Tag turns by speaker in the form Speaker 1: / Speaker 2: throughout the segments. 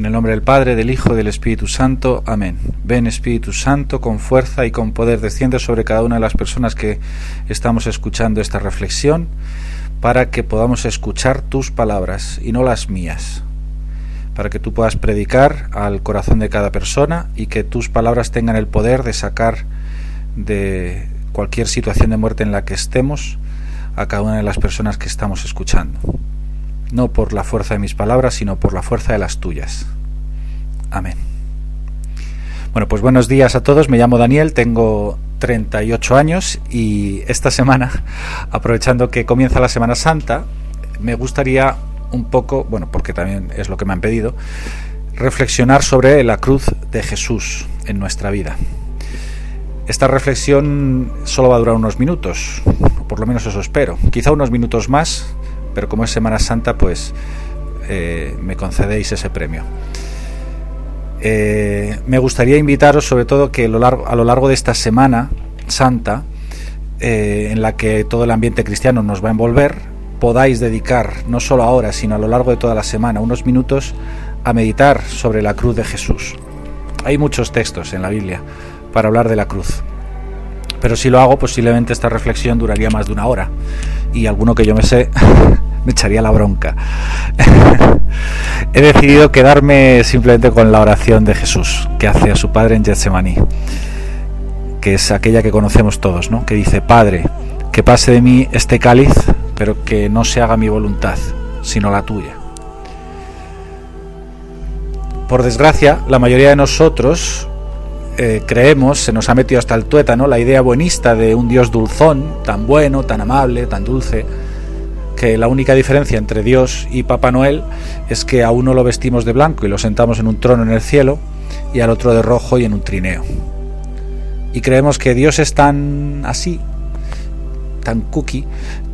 Speaker 1: En el nombre del Padre, del Hijo y del Espíritu Santo. Amén. Ven Espíritu Santo, con fuerza y con poder, desciende sobre cada una de las personas que estamos escuchando esta reflexión, para que podamos escuchar tus palabras y no las mías, para que tú puedas predicar al corazón de cada persona y que tus palabras tengan el poder de sacar de cualquier situación de muerte en la que estemos a cada una de las personas que estamos escuchando no por la fuerza de mis palabras, sino por la fuerza de las tuyas. Amén. Bueno, pues buenos días a todos, me llamo Daniel, tengo 38 años y esta semana, aprovechando que comienza la Semana Santa, me gustaría un poco, bueno, porque también es lo que me han pedido, reflexionar sobre la cruz de Jesús en nuestra vida. Esta reflexión solo va a durar unos minutos, por lo menos eso espero, quizá unos minutos más, pero como es Semana Santa, pues eh, me concedéis ese premio. Eh, me gustaría invitaros sobre todo que a lo largo, de esta Semana Santa, eh, en la que todo el ambiente cristiano nos va a envolver, podáis dedicar, no solo ahora, sino a lo largo de toda la semana, unos minutos a meditar sobre la cruz de Jesús. Hay muchos textos en la Biblia para hablar de la cruz. Pero si lo hago, posiblemente esta reflexión duraría más de una hora. Y alguno que yo me sé me echaría la bronca. He decidido quedarme simplemente con la oración de Jesús que hace a su Padre en Getsemaní, que es aquella que conocemos todos, ¿no? Que dice, Padre, que pase de mí este cáliz, pero que no se haga mi voluntad, sino la tuya. Por desgracia, la mayoría de nosotros eh, creemos, se nos ha metido hasta el tuétano, la idea buenista de un Dios dulzón, tan bueno, tan amable, tan dulce, que la única diferencia entre Dios y Papá Noel es que a uno lo vestimos de blanco y lo sentamos en un trono en el cielo y al otro de rojo y en un trineo. Y creemos que Dios es tan así, tan cookie,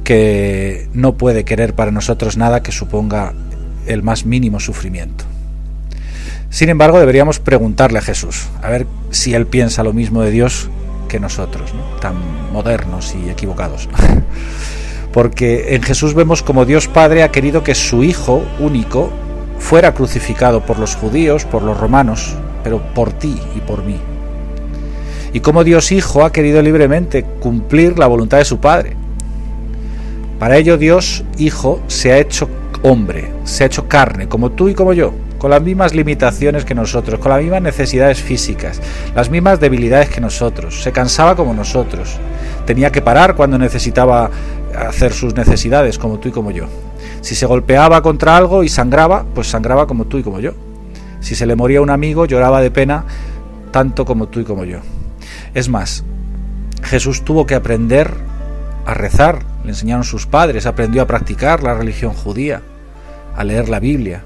Speaker 1: que no puede querer para nosotros nada que suponga el más mínimo sufrimiento. Sin embargo, deberíamos preguntarle a Jesús, a ver si Él piensa lo mismo de Dios que nosotros, tan modernos y equivocados. Porque en Jesús vemos como Dios Padre ha querido que su Hijo único fuera crucificado por los judíos, por los romanos, pero por ti y por mí. Y como Dios Hijo ha querido libremente cumplir la voluntad de su Padre. Para ello Dios Hijo se ha hecho hombre, se ha hecho carne, como tú y como yo con las mismas limitaciones que nosotros, con las mismas necesidades físicas, las mismas debilidades que nosotros, se cansaba como nosotros, tenía que parar cuando necesitaba hacer sus necesidades, como tú y como yo. Si se golpeaba contra algo y sangraba, pues sangraba como tú y como yo. Si se le moría un amigo, lloraba de pena tanto como tú y como yo. Es más, Jesús tuvo que aprender a rezar, le enseñaron sus padres, aprendió a practicar la religión judía, a leer la Biblia,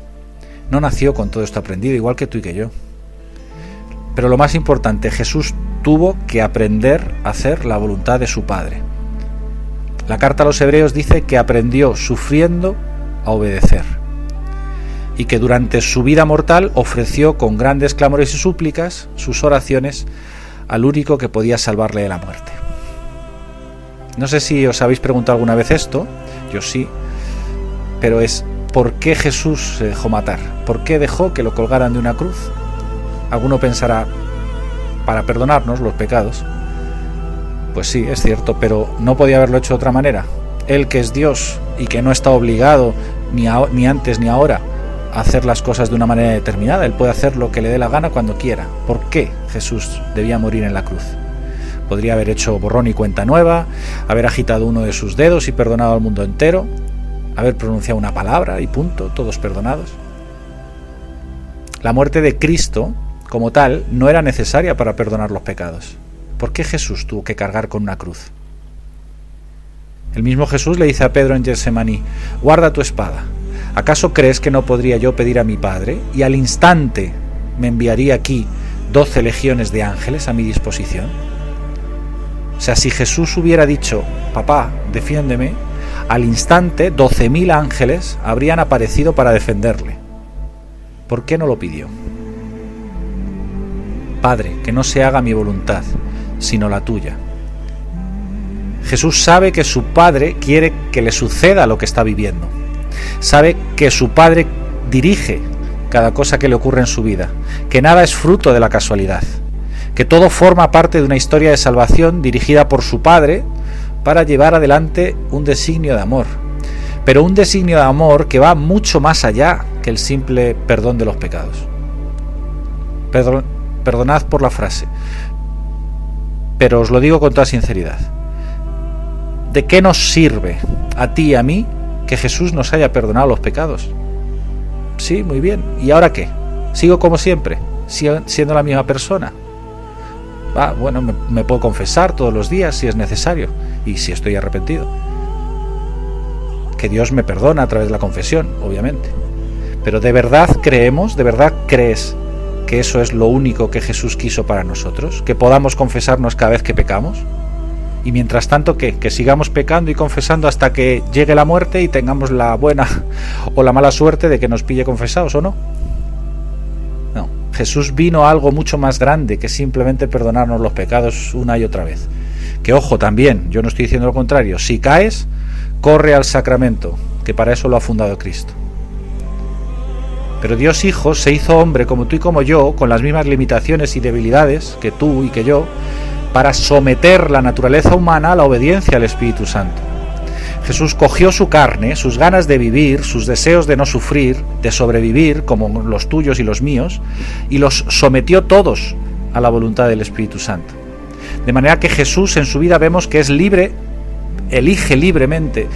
Speaker 1: no nació con todo esto aprendido, igual que tú y que yo. Pero lo más importante, Jesús tuvo que aprender a hacer la voluntad de su Padre. La carta a los hebreos dice que aprendió sufriendo a obedecer y que durante su vida mortal ofreció con grandes clamores y súplicas sus oraciones al único que podía salvarle de la muerte. No sé si os habéis preguntado alguna vez esto, yo sí, pero es ¿por qué Jesús se dejó matar? ¿Por qué dejó que lo colgaran de una cruz? Alguno pensará, para perdonarnos los pecados. Pues sí, es cierto, pero no podía haberlo hecho de otra manera. Él que es Dios y que no está obligado ni, ni antes ni ahora a hacer las cosas de una manera determinada, Él puede hacer lo que le dé la gana cuando quiera. ¿Por qué Jesús debía morir en la cruz? Podría haber hecho borrón y cuenta nueva, haber agitado uno de sus dedos y perdonado al mundo entero, haber pronunciado una palabra y punto, todos perdonados. La muerte de Cristo, como tal, no era necesaria para perdonar los pecados. ¿Por qué Jesús tuvo que cargar con una cruz? El mismo Jesús le dice a Pedro en Getsemaní, guarda tu espada. ¿Acaso crees que no podría yo pedir a mi Padre y al instante me enviaría aquí doce legiones de ángeles a mi disposición? O sea, si Jesús hubiera dicho, papá, defiéndeme, al instante, 12.000 ángeles habrían aparecido para defenderle. ¿Por qué no lo pidió? Padre, que no se haga mi voluntad, sino la tuya. Jesús sabe que su Padre quiere que le suceda lo que está viviendo. Sabe que su Padre dirige cada cosa que le ocurre en su vida, que nada es fruto de la casualidad, que todo forma parte de una historia de salvación dirigida por su Padre para llevar adelante un designio de amor, pero un designio de amor que va mucho más allá que el simple perdón de los pecados. perdonad por la frase, pero os lo digo con toda sinceridad. ¿De qué nos sirve a ti y a mí que Jesús nos haya perdonado los pecados? Sí, muy bien. ¿Y ahora qué? ¿Sigo como siempre? ¿Siendo la misma persona? Ah, bueno, me, puedo confesar todos los días si es necesario y si estoy arrepentido. Que Dios me perdona a través de la confesión, obviamente. Pero ¿de verdad creemos, de verdad crees que eso es lo único que Jesús quiso para nosotros? ¿Que podamos confesarnos cada vez que pecamos? Y mientras tanto, ¿qué? Que sigamos pecando y confesando hasta que llegue la muerte y tengamos la buena o la mala suerte de que nos pille confesados o no. No, Jesús vino a algo mucho más grande que simplemente perdonarnos los pecados una y otra vez. Que ojo también, yo no estoy diciendo lo contrario, si caes, corre al sacramento, que para eso lo ha fundado Cristo. Pero Dios Hijo se hizo hombre como tú y como yo, con las mismas limitaciones y debilidades que tú y que yo, para someter la naturaleza humana a la obediencia al Espíritu Santo. Jesús cogió su carne, sus ganas de vivir, sus deseos de no sufrir, de sobrevivir, como los tuyos y los míos, y los sometió todos a la voluntad del Espíritu Santo. De manera que Jesús en su vida vemos que es libre, elige libremente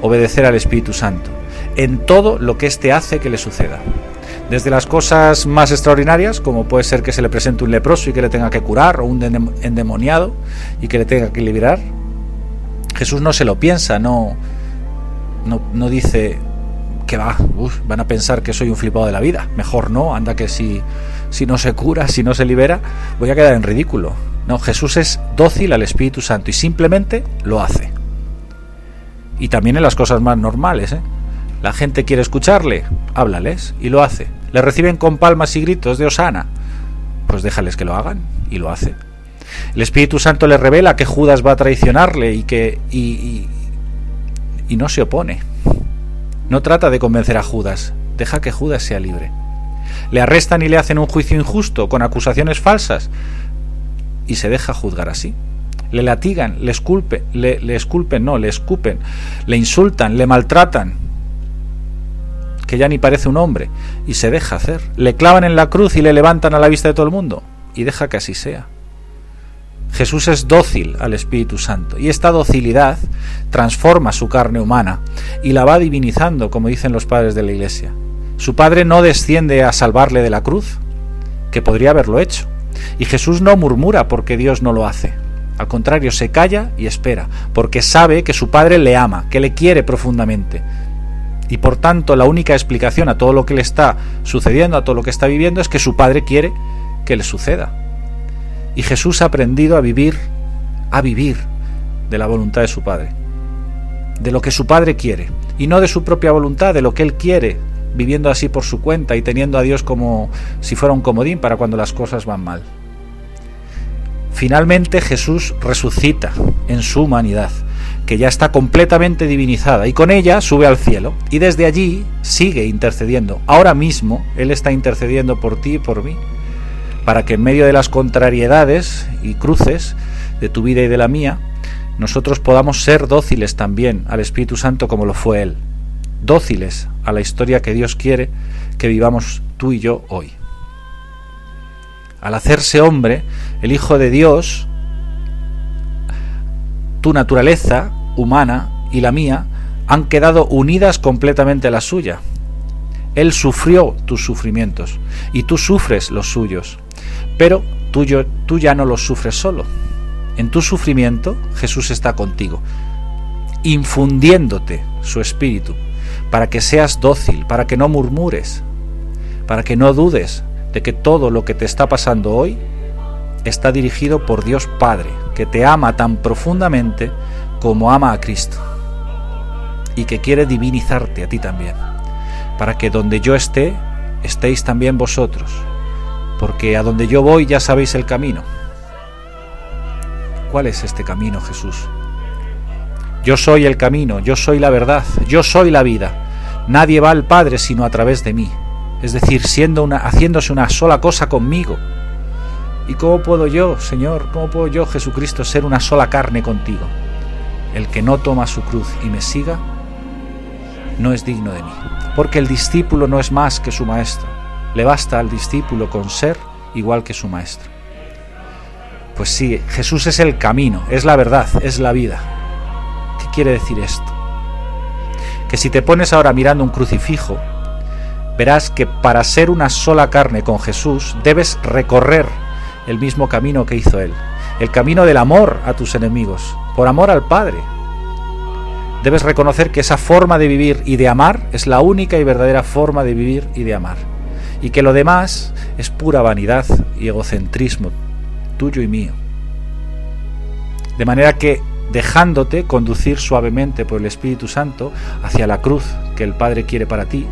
Speaker 1: obedecer al Espíritu Santo en todo lo que éste hace que le suceda. Desde las cosas más extraordinarias, como puede ser que se le presente un leproso y que le tenga que curar, o un endemoniado y que le tenga que liberar, Jesús no se lo piensa, no, no, dice que va, van a pensar que soy un flipado de la vida. Mejor no, anda que si, si no se cura, si no se libera, voy a quedar en ridículo. No, Jesús es dócil al Espíritu Santo y simplemente lo hace. Y también en las cosas más normales, ¿eh? La gente quiere escucharle, háblales y lo hace. Le reciben con palmas y gritos de Osana, pues déjales que lo hagan y lo hace. El Espíritu Santo le revela que Judas va a traicionarle y que y, y no se opone. No trata de convencer a Judas, deja que Judas sea libre. Le arrestan y le hacen un juicio injusto con acusaciones falsas y se deja juzgar así. Le latigan, le esculpen, le, le esculpen, no, le escupen, le insultan, le maltratan, que ya ni parece un hombre, y se deja hacer. Le clavan en la cruz y le levantan a la vista de todo el mundo, y deja que así sea. Jesús es dócil al Espíritu Santo, y esta docilidad transforma su carne humana y la va divinizando, como dicen los padres de la Iglesia. Su Padre no desciende a salvarle de la cruz, que podría haberlo hecho, y Jesús no murmura porque Dios no lo hace. Al contrario, se calla y espera, porque sabe que su Padre le ama, que le quiere profundamente, y por tanto la única explicación a todo lo que le está sucediendo, a todo lo que está viviendo, es que su Padre quiere que le suceda. Y Jesús ha aprendido a vivir, a vivir de la voluntad de su Padre, de lo que su Padre quiere, y no de su propia voluntad, de lo que Él quiere, viviendo así por su cuenta y teniendo a Dios como si fuera un comodín para cuando las cosas van mal. Finalmente Jesús resucita en su humanidad que ya está completamente divinizada, y con ella sube al cielo, y desde allí sigue intercediendo. Ahora mismo Él está intercediendo por ti y por mí, para que en medio de las contrariedades y cruces de tu vida y de la mía, nosotros podamos ser dóciles también al Espíritu Santo como lo fue Él, dóciles a la historia que Dios quiere que vivamos tú y yo hoy. Al hacerse hombre, el Hijo de Dios tu naturaleza humana y la mía han quedado unidas completamente a la suya. Él sufrió tus sufrimientos y tú sufres los suyos, pero tú, tú ya no los sufres solo. En tu sufrimiento Jesús está contigo, infundiéndote su espíritu, para que seas dócil, para que no murmures, para que no dudes de que todo lo que te está pasando hoy está dirigido por Dios Padre, que te ama tan profundamente como ama a Cristo y que quiere divinizarte a ti también, para que donde yo esté, estéis también vosotros, porque a donde yo voy ya sabéis el camino. ¿Cuál es este camino, Jesús? Yo soy el camino, yo soy la verdad, yo soy la vida. Nadie va al Padre sino a través de mí. es decir, siendo una, haciéndose una sola cosa conmigo. ¿Y cómo puedo yo, Señor, cómo puedo yo, Jesucristo, ser una sola carne contigo? El que no toma su cruz y me siga, no es digno de mí. Porque el discípulo no es más que su maestro. Le basta al discípulo con ser igual que su maestro. Pues sí, Jesús es el camino, es la verdad, es la vida. ¿Qué quiere decir esto? Que si te pones ahora mirando un crucifijo, verás que para ser una sola carne con Jesús debes recorrer el mismo camino que hizo Él, el camino del amor a tus enemigos, por amor al Padre. Debes reconocer que esa forma de vivir y de amar es la única y verdadera forma de vivir y de amar, y que lo demás es pura vanidad y egocentrismo tuyo y mío. De manera que, dejándote conducir suavemente por el Espíritu Santo hacia la cruz que el Padre quiere para ti,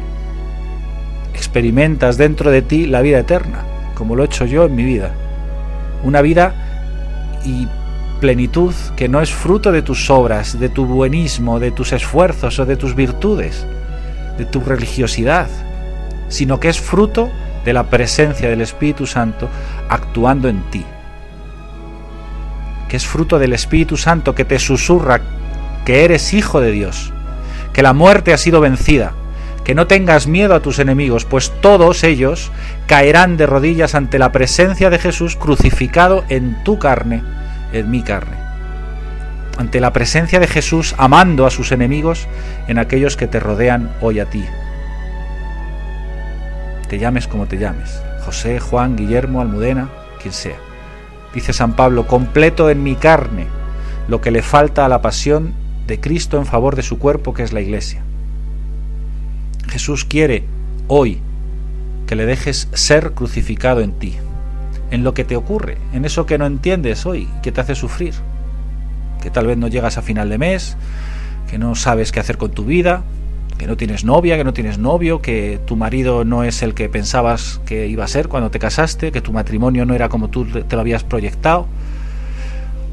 Speaker 1: experimentas dentro de ti la vida eterna, como lo he hecho yo en mi vida. Una vida y plenitud que no es fruto de tus obras, de tu buenismo, de tus esfuerzos o de tus virtudes, de tu religiosidad, sino que es fruto de la presencia del Espíritu Santo actuando en ti que es fruto del Espíritu Santo que te susurra que eres hijo de Dios, que la muerte ha sido vencida, que no tengas miedo a tus enemigos, pues todos ellos caerán de rodillas ante la presencia de Jesús crucificado en tu carne, en mi carne. Ante la presencia de Jesús amando a sus enemigos en aquellos que te rodean hoy a ti. Te llames como te llames, José, Juan, Guillermo, Almudena, quien sea dice San Pablo, completo en mi carne lo que le falta a la pasión de Cristo en favor de su cuerpo que es la iglesia. Jesús quiere hoy que le dejes ser crucificado en ti, en lo que te ocurre, en eso que no entiendes hoy, que te hace sufrir, que tal vez no llegas a final de mes, que no sabes qué hacer con tu vida, que no tienes novia, que no tienes novio, que tu marido no es el que pensabas que iba a ser cuando te casaste, que tu matrimonio no era como tú te lo habías proyectado,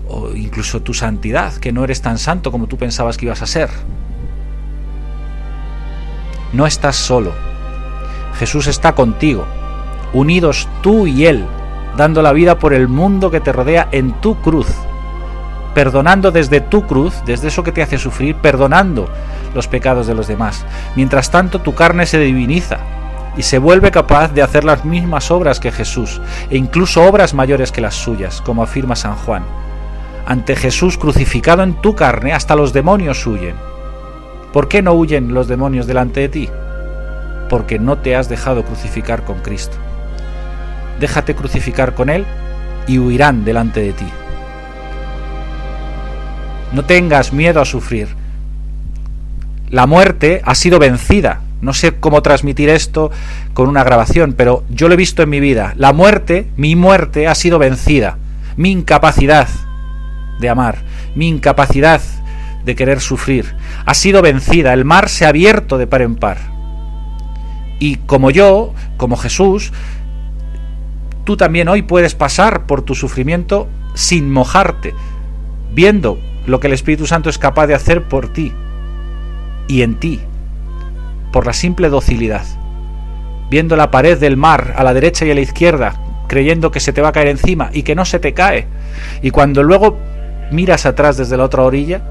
Speaker 1: o incluso tu santidad, que no eres tan santo como tú pensabas que ibas a ser. No estás solo. Jesús está contigo, unidos tú y Él, dando la vida por el mundo que te rodea en tu cruz, perdonando desde tu cruz, desde eso que te hace sufrir, perdonando los pecados de los demás. Mientras tanto tu carne se diviniza y se vuelve capaz de hacer las mismas obras que Jesús, e incluso obras mayores que las suyas, como afirma San Juan. Ante Jesús crucificado en tu carne, hasta los demonios huyen. ¿Por qué no huyen los demonios delante de ti? Porque no te has dejado crucificar con Cristo. Déjate crucificar con Él y huirán delante de ti. No tengas miedo a sufrir la muerte ha sido vencida. No sé cómo transmitir esto con una grabación, pero yo lo he visto en mi vida. La muerte, mi muerte, ha sido vencida. Mi incapacidad de amar, mi incapacidad de querer sufrir, ha sido vencida. El mar se ha abierto de par en par. Y como yo, como Jesús, tú también hoy puedes pasar por tu sufrimiento sin mojarte, viendo lo que el Espíritu Santo es capaz de hacer por ti y en ti, por la simple docilidad, viendo la pared del mar a la derecha y a la izquierda, creyendo que se te va a caer encima y que no se te cae, y cuando luego miras atrás desde la otra orilla,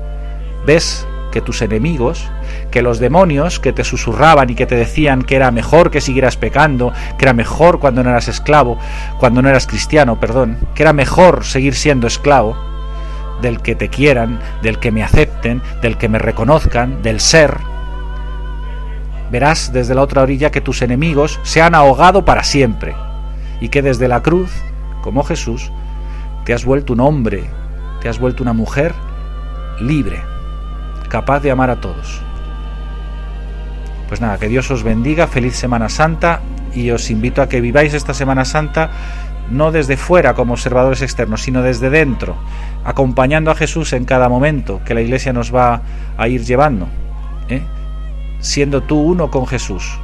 Speaker 1: ves que tus enemigos, que los demonios que te susurraban y que te decían que era mejor que siguieras pecando, que era mejor cuando no eras esclavo, cuando no eras cristiano, perdón, que era mejor seguir siendo esclavo, del que te quieran, del que me acepten, del que me reconozcan, del ser, verás desde la otra orilla que tus enemigos se han ahogado para siempre y que desde la cruz, como Jesús, te has vuelto un hombre, te has vuelto una mujer libre, capaz de amar a todos. Pues nada, que Dios os bendiga, feliz Semana Santa y os invito a que viváis esta Semana Santa no desde fuera como observadores externos, sino desde dentro, acompañando a Jesús en cada momento que la Iglesia nos va a ir llevando, ¿eh? siendo tú uno con Jesús,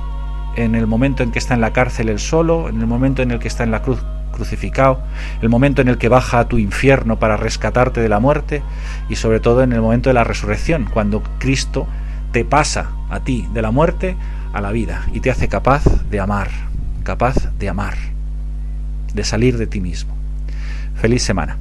Speaker 1: en el momento en que está en la cárcel él solo, en el momento en el que está en la cruz crucificado, el momento en el que baja a tu infierno para rescatarte de la muerte y sobre todo en el momento de la resurrección, cuando Cristo te pasa a ti de la muerte a la vida y te hace capaz de amar, capaz de amar, de salir de ti mismo. Feliz semana.